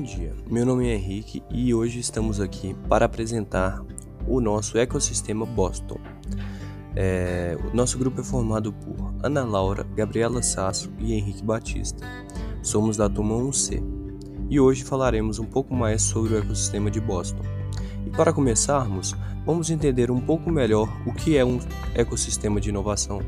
Bom dia, meu nome é Henrique e hoje estamos aqui para apresentar o nosso ecossistema Boston. É, o nosso grupo é formado por Ana Laura, Gabriela Sasso e Henrique Batista. Somos da turma 1C e hoje falaremos um pouco mais sobre o ecossistema de Boston. E para começarmos, vamos entender um pouco melhor o que é um ecossistema de inovação.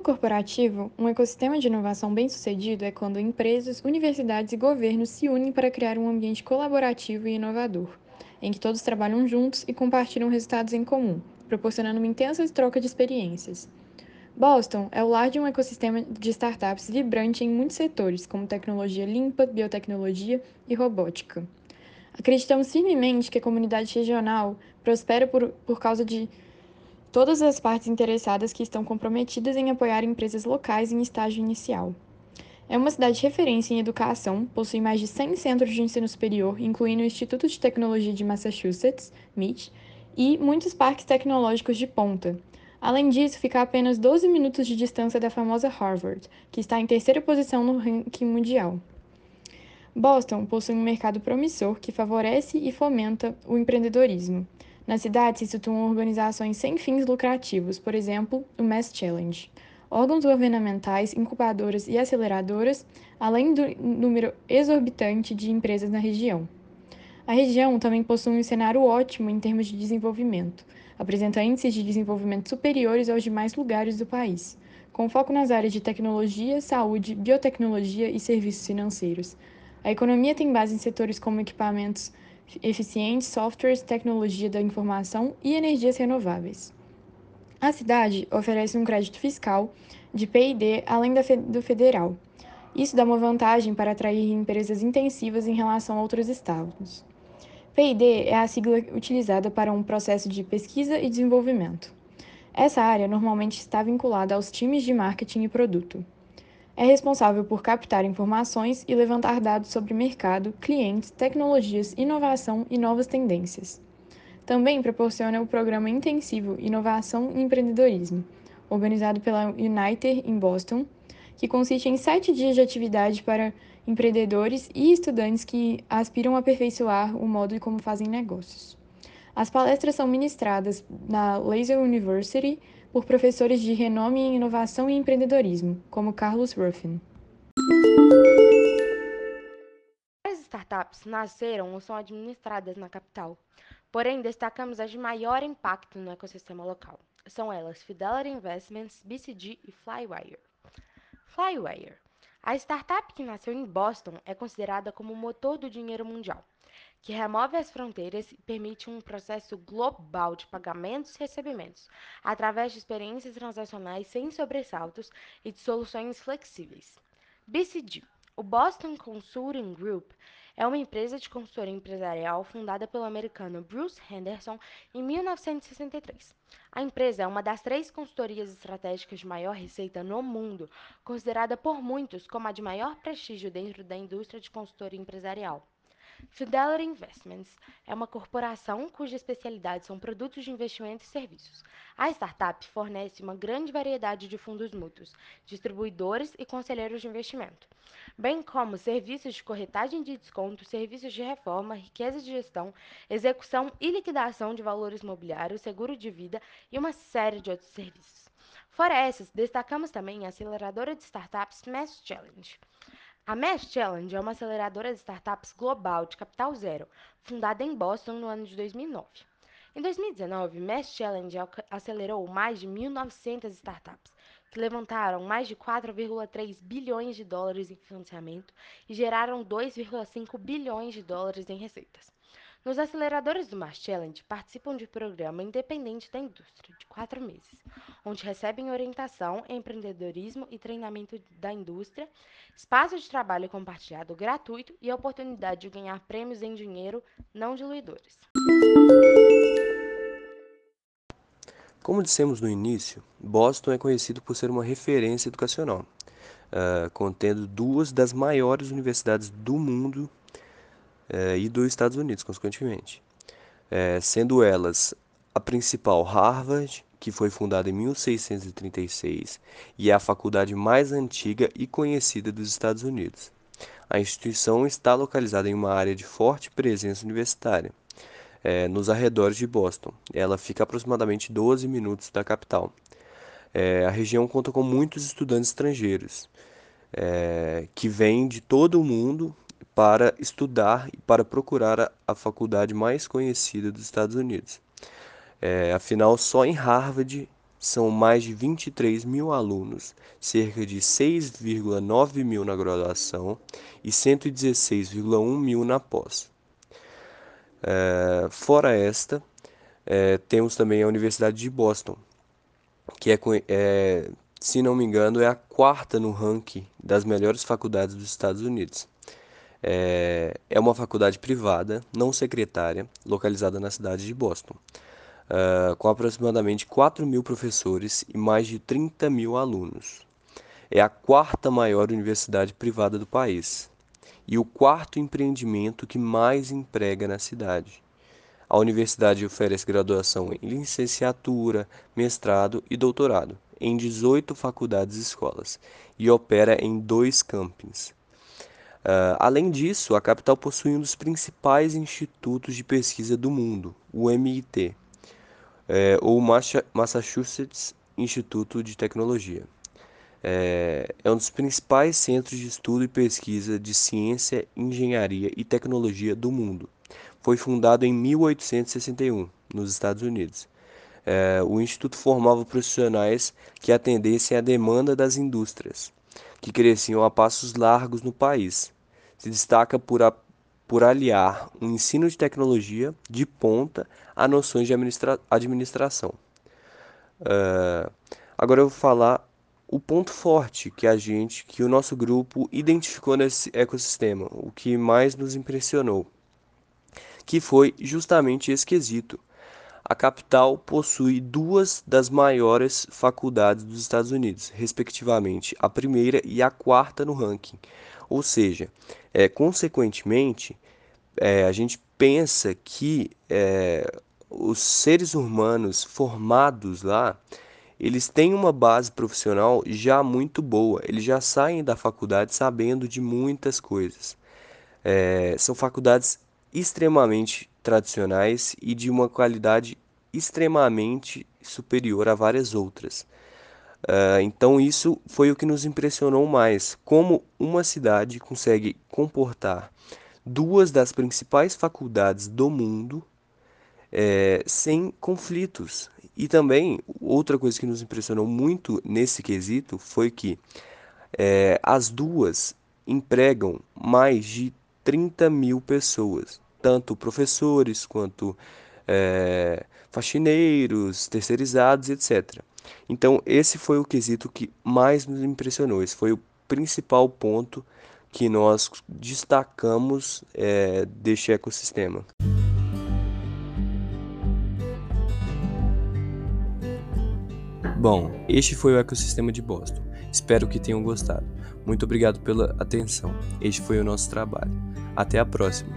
Corporativo, um ecossistema de inovação bem-sucedido é quando empresas, universidades e governos se unem para criar um ambiente colaborativo e inovador, em que todos trabalham juntos e compartilham resultados em comum, proporcionando uma intensa troca de experiências. Boston é o lar de um ecossistema de startups vibrante em muitos setores, como tecnologia limpa, biotecnologia e robótica. Acreditamos firmemente que a comunidade regional prospera por, por causa de todas as partes interessadas que estão comprometidas em apoiar empresas locais em estágio inicial. É uma cidade de referência em educação, possui mais de 100 centros de ensino superior, incluindo o Instituto de Tecnologia de Massachusetts, MIT, e muitos parques tecnológicos de ponta. Além disso, fica a apenas 12 minutos de distância da famosa Harvard, que está em terceira posição no ranking mundial. Boston possui um mercado promissor que favorece e fomenta o empreendedorismo. Na cidade se situam organizações sem fins lucrativos, por exemplo, o Mass Challenge, órgãos governamentais, incubadoras e aceleradoras, além do número exorbitante de empresas na região. A região também possui um cenário ótimo em termos de desenvolvimento, apresenta índices de desenvolvimento superiores aos demais lugares do país, com foco nas áreas de tecnologia, saúde, biotecnologia e serviços financeiros. A economia tem base em setores como equipamentos eficientes, softwares, tecnologia da informação e energias renováveis. A cidade oferece um crédito fiscal de PID além do federal. Isso dá uma vantagem para atrair empresas intensivas em relação a outros estados. PID é a sigla utilizada para um processo de pesquisa e desenvolvimento. Essa área normalmente está vinculada aos times de marketing e produto. É responsável por captar informações e levantar dados sobre mercado, clientes, tecnologias, inovação e novas tendências. Também proporciona o programa intensivo Inovação e Empreendedorismo, organizado pela Uniter em Boston, que consiste em sete dias de atividade para empreendedores e estudantes que aspiram a aperfeiçoar o modo como fazem negócios. As palestras são ministradas na Laser University por professores de renome em inovação e empreendedorismo, como Carlos Ruffin. As startups nasceram ou são administradas na capital, porém destacamos as de maior impacto no ecossistema local. São elas Fidelity Investments, BCG e Flywire. Flywire. A startup que nasceu em Boston é considerada como o motor do dinheiro mundial que remove as fronteiras e permite um processo global de pagamentos e recebimentos, através de experiências transacionais sem sobressaltos e de soluções flexíveis. BCG, o Boston Consulting Group, é uma empresa de consultoria empresarial fundada pelo americano Bruce Henderson em 1963. A empresa é uma das três consultorias estratégicas de maior receita no mundo, considerada por muitos como a de maior prestígio dentro da indústria de consultoria empresarial. Fidelity Investments é uma corporação cuja especialidade são produtos de investimento e serviços. A startup fornece uma grande variedade de fundos mútuos, distribuidores e conselheiros de investimento, bem como serviços de corretagem de desconto, serviços de reforma, riqueza de gestão, execução e liquidação de valores mobiliários, seguro de vida e uma série de outros serviços. Fora essas, destacamos também a aceleradora de startups Mass Challenge. A Mesh Challenge é uma aceleradora de startups global de capital zero, fundada em Boston no ano de 2009. Em 2019, Mesh Challenge acelerou mais de 1.900 startups, que levantaram mais de 4,3 bilhões de dólares em financiamento e geraram 2,5 bilhões de dólares em receitas. Nos aceleradores do Mars Challenge participam de programa independente da indústria de quatro meses, onde recebem orientação, empreendedorismo e treinamento da indústria, espaço de trabalho compartilhado gratuito e a oportunidade de ganhar prêmios em dinheiro não diluidores. Como dissemos no início, Boston é conhecido por ser uma referência educacional, uh, contendo duas das maiores universidades do mundo uh, e dos Estados Unidos, consequentemente, uh, sendo elas a principal Harvard, que foi fundada em 1636 e é a faculdade mais antiga e conhecida dos Estados Unidos. A instituição está localizada em uma área de forte presença universitária, é, nos arredores de Boston. Ela fica a aproximadamente 12 minutos da capital. É, a região conta com muitos estudantes estrangeiros é, que vêm de todo o mundo para estudar e para procurar a, faculdade mais conhecida dos Estados Unidos. É, afinal, só em Harvard são mais de 23 mil alunos, cerca de 6,9 mil na graduação e 116,1 mil na pós. É, fora esta, é, temos também a Universidade de Boston, que é, é, se não me engano, é a quarta no ranking das melhores faculdades dos Estados Unidos. É, é uma faculdade privada, não secretária, localizada na cidade de Boston uh, com aproximadamente 4 mil professores e mais de 30 mil alunos. É a quarta maior universidade privada do país e o quarto empreendimento que mais emprega na cidade. A universidade oferece graduação em licenciatura, mestrado e doutorado em 18 faculdades e escolas e opera em dois campings. Uh, além disso, a capital possui um dos principais institutos de pesquisa do mundo, o MIT, é, ou Massachusetts Instituto de Tecnologia. É, é, um dos principais centros de estudo e pesquisa de ciência, engenharia e tecnologia do mundo. Foi fundado em 1861, nos Estados Unidos. É, o Instituto formava profissionais que atendessem à demanda das indústrias, que cresciam a passos largos no país. Se destaca por a por aliar um ensino de tecnologia de ponta a noções de administra administração. Uh, agora eu vou falar o ponto forte que a gente, que o nosso grupo identificou nesse ecossistema, o que mais nos impressionou, que foi justamente esse quesito. A capital possui duas das maiores faculdades dos Estados Unidos, respectivamente a primeira e a quarta no ranking, ou seja, é, consequentemente, é, a gente pensa que é, os seres humanos formados lá, eles têm uma base profissional já muito boa. Eles já saem da faculdade sabendo de muitas coisas. É, são faculdades extremamente tradicionais e de uma qualidade extremamente superior a várias outras. Uh, então isso foi o que nos impressionou mais, como uma cidade consegue comportar duas das principais faculdades do mundo é, sem conflitos. E também outra coisa que nos impressionou muito nesse quesito foi que é, as duas empregam mais de 30 mil pessoas, tanto professores quanto é, faxineiros, terceirizados, etc. Então, esse foi o quesito que mais nos impressionou. Esse foi o principal ponto que nós destacamos é, deste ecossistema. Bom, este foi o ecossistema de Boston. Espero que tenham gostado. Muito obrigado pela atenção. Este foi o nosso trabalho. Até a próxima.